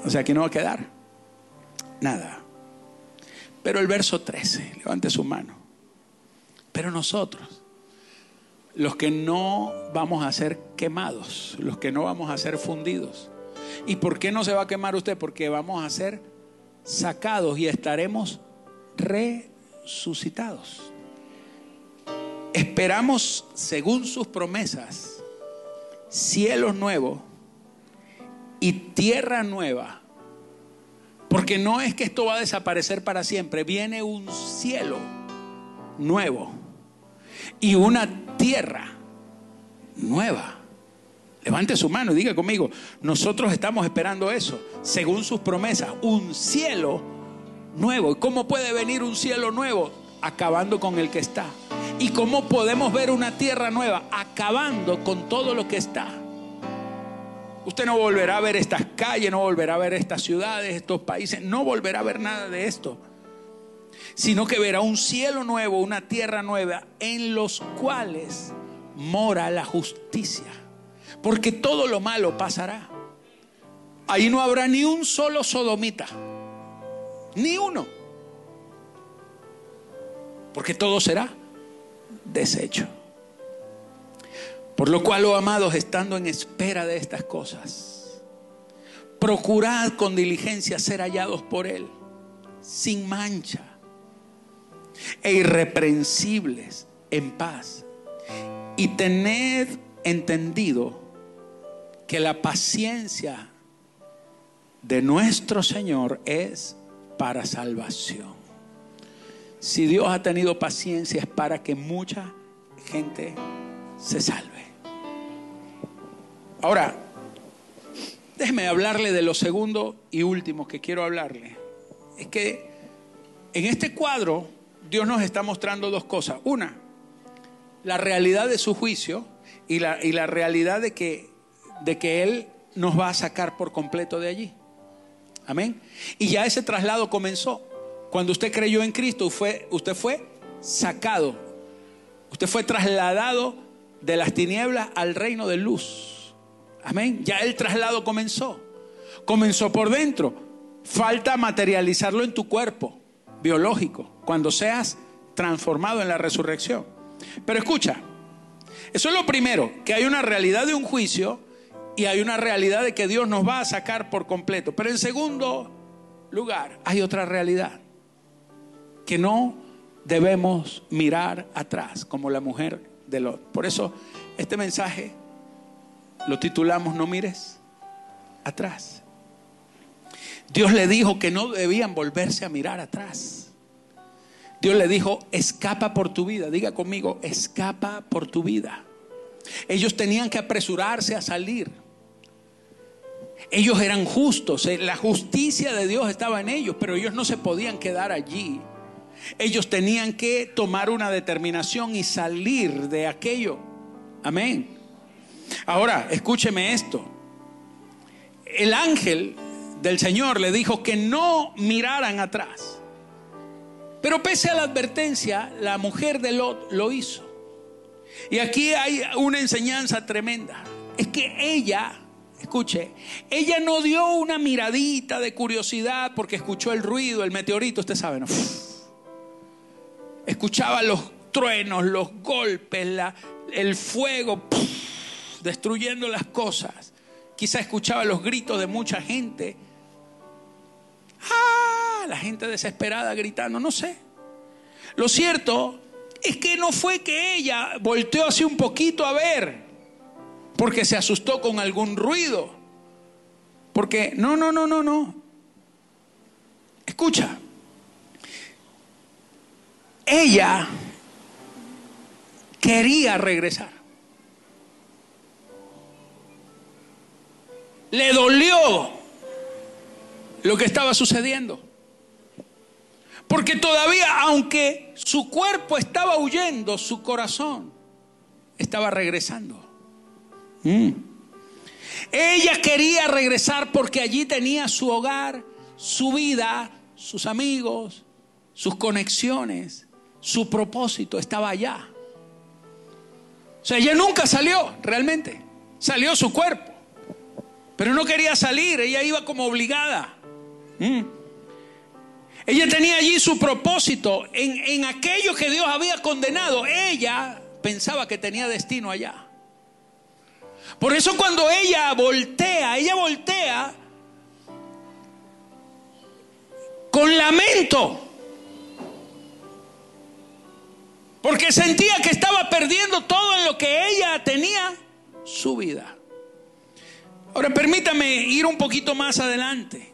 O sea, aquí no va a quedar nada. Pero el verso 13, levante su mano. Pero nosotros, los que no vamos a ser quemados, los que no vamos a ser fundidos. ¿Y por qué no se va a quemar usted? Porque vamos a ser sacados y estaremos resucitados. Esperamos, según sus promesas, cielos nuevos y tierra nueva. Porque no es que esto va a desaparecer para siempre, viene un cielo nuevo y una tierra nueva. Levante su mano y diga conmigo, nosotros estamos esperando eso, según sus promesas, un cielo nuevo. ¿Y cómo puede venir un cielo nuevo? Acabando con el que está. ¿Y cómo podemos ver una tierra nueva? Acabando con todo lo que está. Usted no volverá a ver estas calles, no volverá a ver estas ciudades, estos países, no volverá a ver nada de esto sino que verá un cielo nuevo, una tierra nueva, en los cuales mora la justicia. Porque todo lo malo pasará. Ahí no habrá ni un solo sodomita, ni uno. Porque todo será deshecho. Por lo cual, oh amados, estando en espera de estas cosas, procurad con diligencia ser hallados por Él, sin mancha e irreprensibles en paz. Y tened entendido que la paciencia de nuestro Señor es para salvación. Si Dios ha tenido paciencia es para que mucha gente se salve. Ahora, déjeme hablarle de lo segundo y último que quiero hablarle. Es que en este cuadro Dios nos está mostrando dos cosas. Una, la realidad de su juicio y la, y la realidad de que, de que Él nos va a sacar por completo de allí. Amén. Y ya ese traslado comenzó. Cuando usted creyó en Cristo, fue, usted fue sacado. Usted fue trasladado de las tinieblas al reino de luz. Amén. Ya el traslado comenzó. Comenzó por dentro. Falta materializarlo en tu cuerpo biológico, cuando seas transformado en la resurrección. Pero escucha, eso es lo primero, que hay una realidad de un juicio y hay una realidad de que Dios nos va a sacar por completo. Pero en segundo lugar, hay otra realidad, que no debemos mirar atrás, como la mujer de Lot. Por eso este mensaje lo titulamos No mires atrás. Dios le dijo que no debían volverse a mirar atrás. Dios le dijo, escapa por tu vida. Diga conmigo, escapa por tu vida. Ellos tenían que apresurarse a salir. Ellos eran justos, eh, la justicia de Dios estaba en ellos, pero ellos no se podían quedar allí. Ellos tenían que tomar una determinación y salir de aquello. Amén. Ahora, escúcheme esto. El ángel del Señor le dijo que no miraran atrás. Pero pese a la advertencia, la mujer de Lot lo hizo. Y aquí hay una enseñanza tremenda. Es que ella, escuche, ella no dio una miradita de curiosidad porque escuchó el ruido, el meteorito, usted sabe, ¿no? Escuchaba los truenos, los golpes, el fuego destruyendo las cosas. Quizá escuchaba los gritos de mucha gente. ¡Ah! La gente desesperada gritando, no sé. Lo cierto es que no fue que ella volteó así un poquito a ver, porque se asustó con algún ruido. Porque, no, no, no, no, no. Escucha, ella quería regresar. Le dolió lo que estaba sucediendo. Porque todavía, aunque su cuerpo estaba huyendo, su corazón estaba regresando. Mm. Ella quería regresar porque allí tenía su hogar, su vida, sus amigos, sus conexiones su propósito estaba allá. O sea, ella nunca salió realmente. Salió su cuerpo. Pero no quería salir, ella iba como obligada. Mm. Ella tenía allí su propósito en, en aquello que Dios había condenado. Ella pensaba que tenía destino allá. Por eso cuando ella voltea, ella voltea con lamento. Porque sentía que estaba perdiendo todo en lo que ella tenía su vida. Ahora permítame ir un poquito más adelante.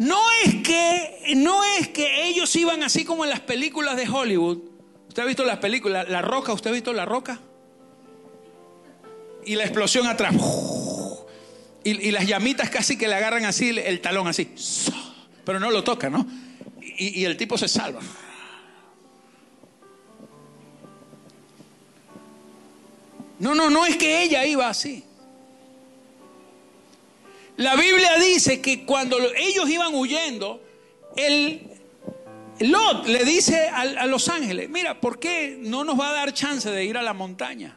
No es que no es que ellos iban así como en las películas de Hollywood. ¿Usted ha visto las películas? La Roca, ¿usted ha visto La Roca? Y la explosión atrás. Y, las llamitas casi que le agarran así el, talón así. Pero no lo toca, ¿no? y el tipo se salva. No, no, no es que ella iba así. La Biblia dice que cuando ellos iban huyendo, el Lot le dice a, a, los ángeles, mira, ¿por qué no nos va a dar chance de ir a la montaña?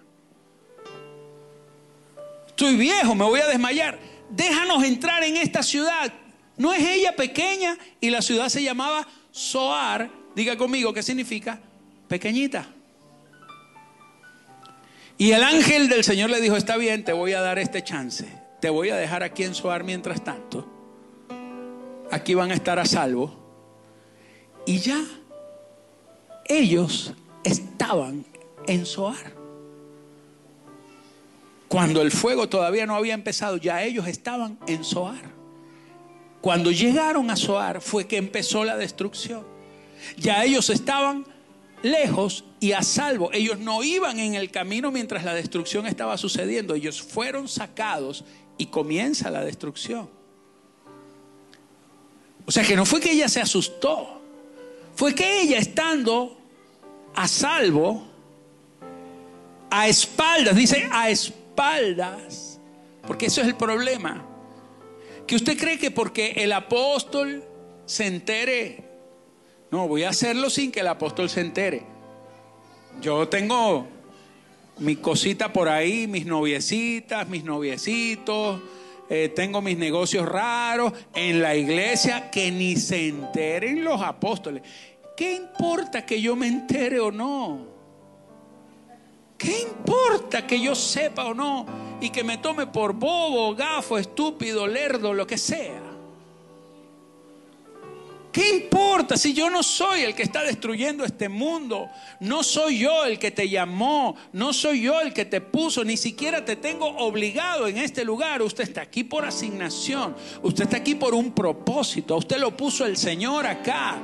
Estoy viejo, me voy a desmayar. Déjanos entrar en esta ciudad. ¿No es ella pequeña? Y la ciudad se llamaba Soar. Diga conmigo, ¿qué significa? Pequeñita. Y el ángel del Señor le dijo, está bien, te voy a dar este chance. Te voy a dejar aquí en Soar mientras tanto. Aquí van a estar a salvo. Y ya ellos estaban en Soar. Cuando el fuego todavía no había empezado, ya ellos estaban en Soar. Cuando llegaron a Soar fue que empezó la destrucción. Ya ellos estaban lejos y a salvo. Ellos no iban en el camino mientras la destrucción estaba sucediendo. Ellos fueron sacados y comienza la destrucción. O sea que no fue que ella se asustó, fue que ella estando a salvo, a espaldas, dice a espaldas, porque eso es el problema, que usted cree que porque el apóstol se entere no, voy a hacerlo sin que el apóstol se entere. Yo tengo mi cosita por ahí, mis noviecitas, mis noviecitos, eh, tengo mis negocios raros en la iglesia que ni se enteren los apóstoles. ¿Qué importa que yo me entere o no? ¿Qué importa que yo sepa o no? Y que me tome por bobo, gafo, estúpido, lerdo, lo que sea. ¿Qué importa si yo no soy el que está destruyendo este mundo? No soy yo el que te llamó, no soy yo el que te puso, ni siquiera te tengo obligado en este lugar. Usted está aquí por asignación, usted está aquí por un propósito, usted lo puso el Señor acá.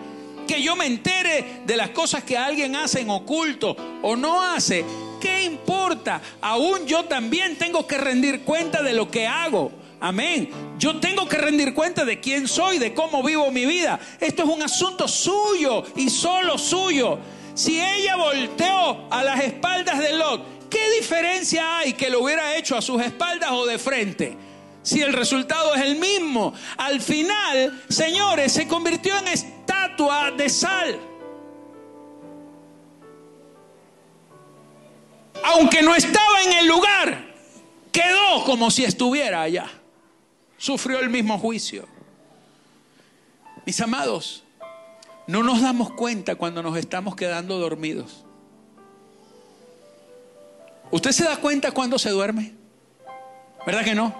que yo me entere de las cosas que alguien hace en oculto o no hace, ¿qué importa? Aún yo también tengo que rendir cuenta de lo que hago. Amén. Yo tengo que rendir cuenta de quién soy, de cómo vivo mi vida. Esto es un asunto suyo y solo suyo. Si ella volteó a las espaldas de Lot, ¿qué diferencia hay que lo hubiera hecho a sus espaldas o de frente? Si el resultado es el mismo. Al final, señores, se convirtió en estatua de sal. Aunque no estaba en el lugar, quedó como si estuviera allá sufrió el mismo juicio. Mis amados, no nos damos cuenta cuando nos estamos quedando dormidos. ¿Usted se da cuenta cuando se duerme? ¿Verdad que no?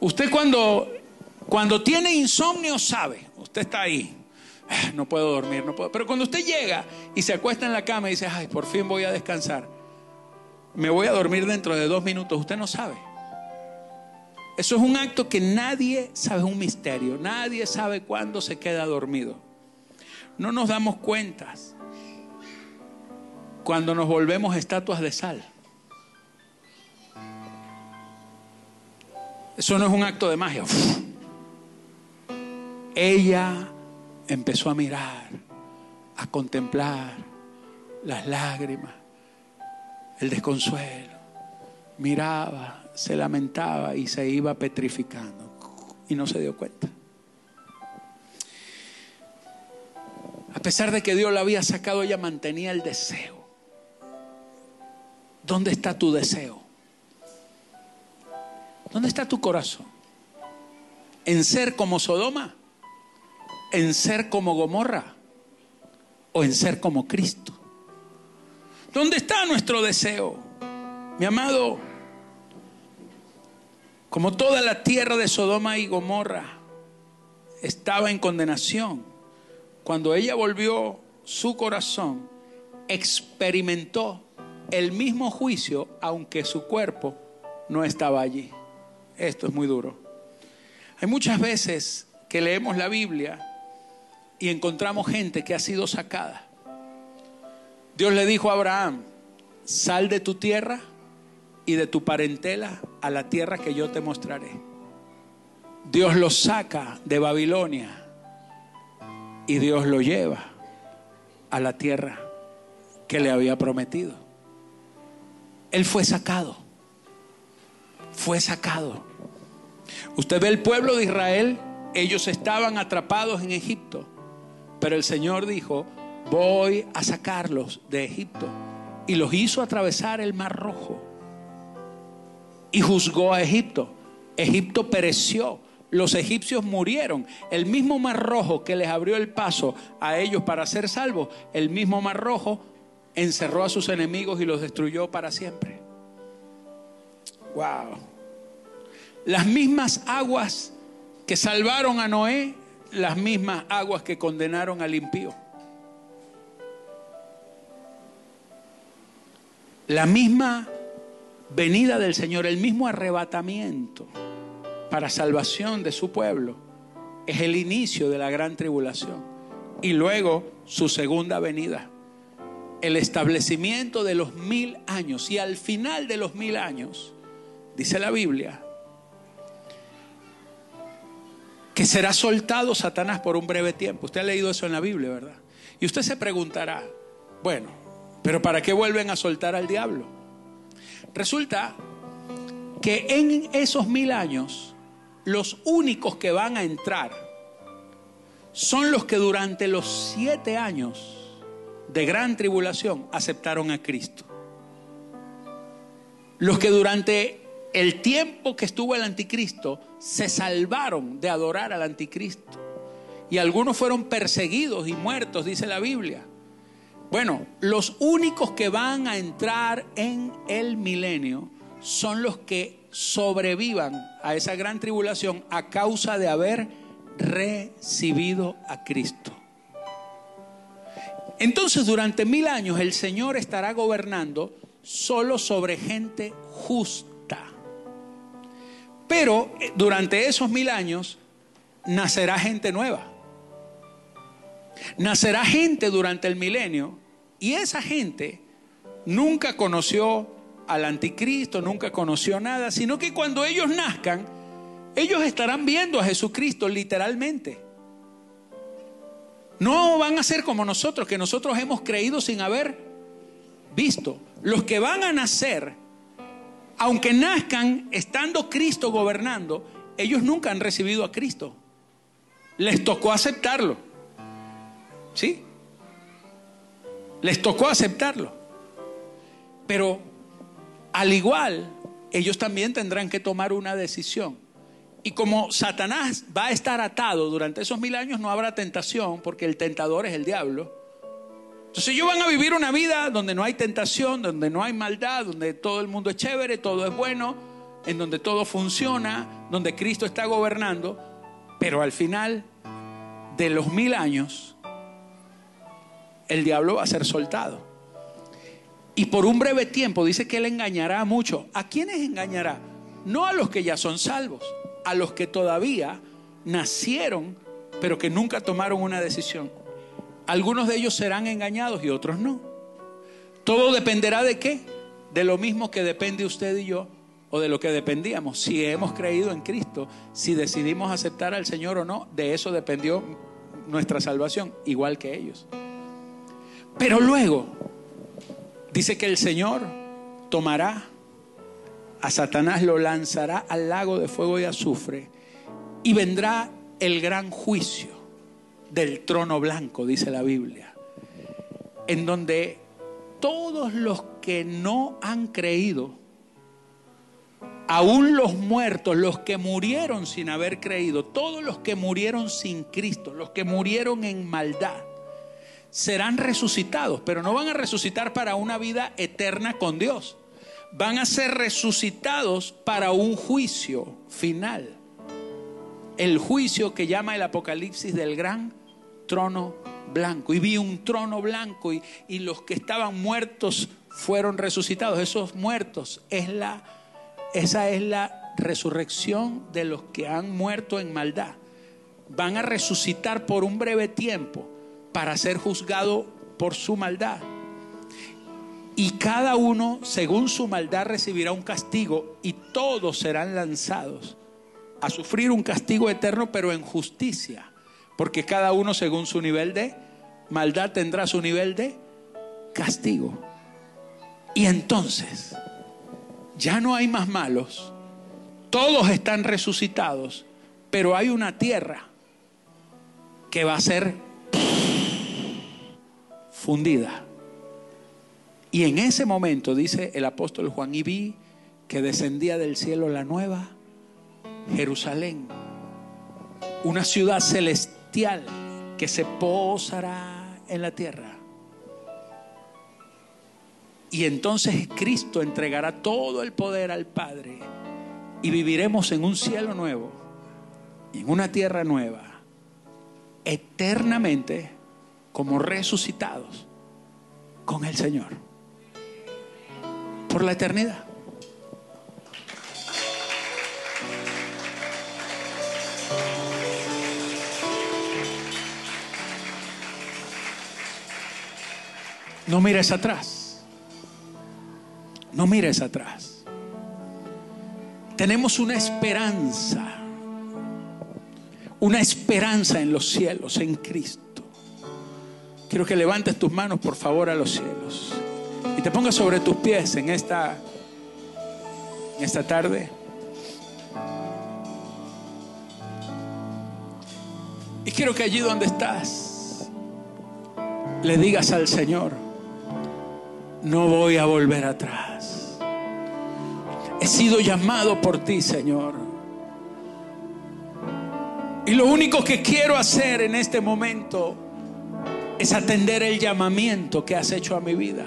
Usted cuando, cuando tiene insomnio sabe, usted está ahí, ah, no puedo dormir, no puedo. Pero cuando usted llega y se acuesta en la cama y dice, ay, por fin voy a descansar, me voy a dormir dentro de dos minutos, usted no sabe. Eso es un acto que nadie sabe, es un misterio. Nadie sabe cuándo se queda dormido. No nos damos cuentas cuando nos volvemos estatuas de sal. Eso no es un acto de magia. Ella empezó a mirar, a contemplar las lágrimas, el desconsuelo. Miraba, se lamentaba y se iba petrificando y no se dio cuenta. A pesar de que Dios la había sacado, ella mantenía el deseo. ¿Dónde está tu deseo? ¿Dónde está tu corazón? ¿En ser como Sodoma? ¿En ser como Gomorra? ¿O en ser como Cristo? ¿Dónde está nuestro deseo? Mi amado, como toda la tierra de Sodoma y Gomorra estaba en condenación, cuando ella volvió su corazón, experimentó el mismo juicio, aunque su cuerpo no estaba allí. Esto es muy duro. Hay muchas veces que leemos la Biblia y encontramos gente que ha sido sacada. Dios le dijo a Abraham, sal de tu tierra y de tu parentela a la tierra que yo te mostraré. Dios lo saca de Babilonia y Dios lo lleva a la tierra que le había prometido. Él fue sacado. Fue sacado. Usted ve el pueblo de Israel, ellos estaban atrapados en Egipto, pero el Señor dijo, voy a sacarlos de Egipto. Y los hizo atravesar el mar rojo y juzgó a Egipto. Egipto pereció. Los egipcios murieron. El mismo mar rojo que les abrió el paso a ellos para ser salvos, el mismo mar rojo encerró a sus enemigos y los destruyó para siempre. Wow. Las mismas aguas que salvaron a Noé, las mismas aguas que condenaron al impío. La misma venida del Señor, el mismo arrebatamiento para salvación de su pueblo, es el inicio de la gran tribulación. Y luego su segunda venida, el establecimiento de los mil años. Y al final de los mil años, dice la Biblia, que será soltado Satanás por un breve tiempo. Usted ha leído eso en la Biblia, ¿verdad? Y usted se preguntará, bueno, pero ¿para qué vuelven a soltar al diablo? Resulta que en esos mil años, los únicos que van a entrar son los que durante los siete años de gran tribulación aceptaron a Cristo. Los que durante el tiempo que estuvo el anticristo se salvaron de adorar al anticristo. Y algunos fueron perseguidos y muertos, dice la Biblia. Bueno, los únicos que van a entrar en el milenio son los que sobrevivan a esa gran tribulación a causa de haber recibido a Cristo. Entonces durante mil años el Señor estará gobernando solo sobre gente justa. Pero eh, durante esos mil años nacerá gente nueva. Nacerá gente durante el milenio y esa gente nunca conoció al anticristo, nunca conoció nada, sino que cuando ellos nazcan, ellos estarán viendo a Jesucristo literalmente. No van a ser como nosotros, que nosotros hemos creído sin haber visto. Los que van a nacer, aunque nazcan estando Cristo gobernando, ellos nunca han recibido a Cristo. Les tocó aceptarlo. ¿Sí? Les tocó aceptarlo. Pero al igual, ellos también tendrán que tomar una decisión. Y como Satanás va a estar atado durante esos mil años, no habrá tentación, porque el tentador es el diablo. Entonces ellos van a vivir una vida donde no hay tentación, donde no hay maldad, donde todo el mundo es chévere, todo es bueno, en donde todo funciona, donde Cristo está gobernando, pero al final de los mil años, el diablo va a ser soltado. Y por un breve tiempo dice que él engañará a muchos. ¿A quiénes engañará? No a los que ya son salvos, a los que todavía nacieron, pero que nunca tomaron una decisión. Algunos de ellos serán engañados y otros no. Todo dependerá de qué? De lo mismo que depende usted y yo, o de lo que dependíamos. Si hemos creído en Cristo, si decidimos aceptar al Señor o no, de eso dependió nuestra salvación, igual que ellos. Pero luego, dice que el Señor tomará a Satanás lo lanzará al lago de fuego y azufre y vendrá el gran juicio del trono blanco, dice la Biblia, en donde todos los que no han creído, aún los muertos, los que murieron sin haber creído, todos los que murieron sin Cristo, los que murieron en maldad, serán resucitados, pero no van a resucitar para una vida eterna con Dios van a ser resucitados para un juicio final. El juicio que llama el Apocalipsis del gran trono blanco. Y vi un trono blanco y, y los que estaban muertos fueron resucitados. Esos muertos es la, esa es la resurrección de los que han muerto en maldad. Van a resucitar por un breve tiempo para ser juzgado por su maldad. Y cada uno, según su maldad, recibirá un castigo y todos serán lanzados a sufrir un castigo eterno, pero en justicia. Porque cada uno, según su nivel de maldad, tendrá su nivel de castigo. Y entonces, ya no hay más malos. Todos están resucitados, pero hay una tierra que va a ser fundida y en ese momento, dice el apóstol Juan, y vi que descendía del cielo la nueva Jerusalén, una ciudad celestial que se posará en la tierra. Y entonces Cristo entregará todo el poder al Padre y viviremos en un cielo nuevo y en una tierra nueva, eternamente como resucitados con el Señor por la eternidad. No mires atrás. No mires atrás. Tenemos una esperanza. Una esperanza en los cielos, en Cristo. Quiero que levantes tus manos, por favor, a los cielos y te pongas sobre tus pies en esta, en esta tarde. Y quiero que allí donde estás le digas al Señor, no voy a volver atrás. He sido llamado por ti, Señor. Y lo único que quiero hacer en este momento es atender el llamamiento que has hecho a mi vida.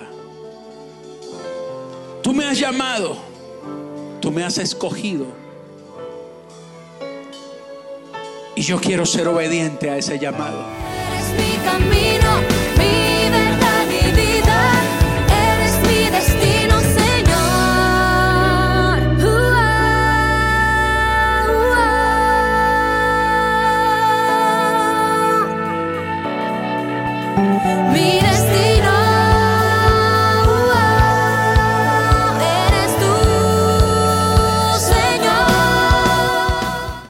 Tú me has llamado, tú me has escogido. Y yo quiero ser obediente a ese llamado.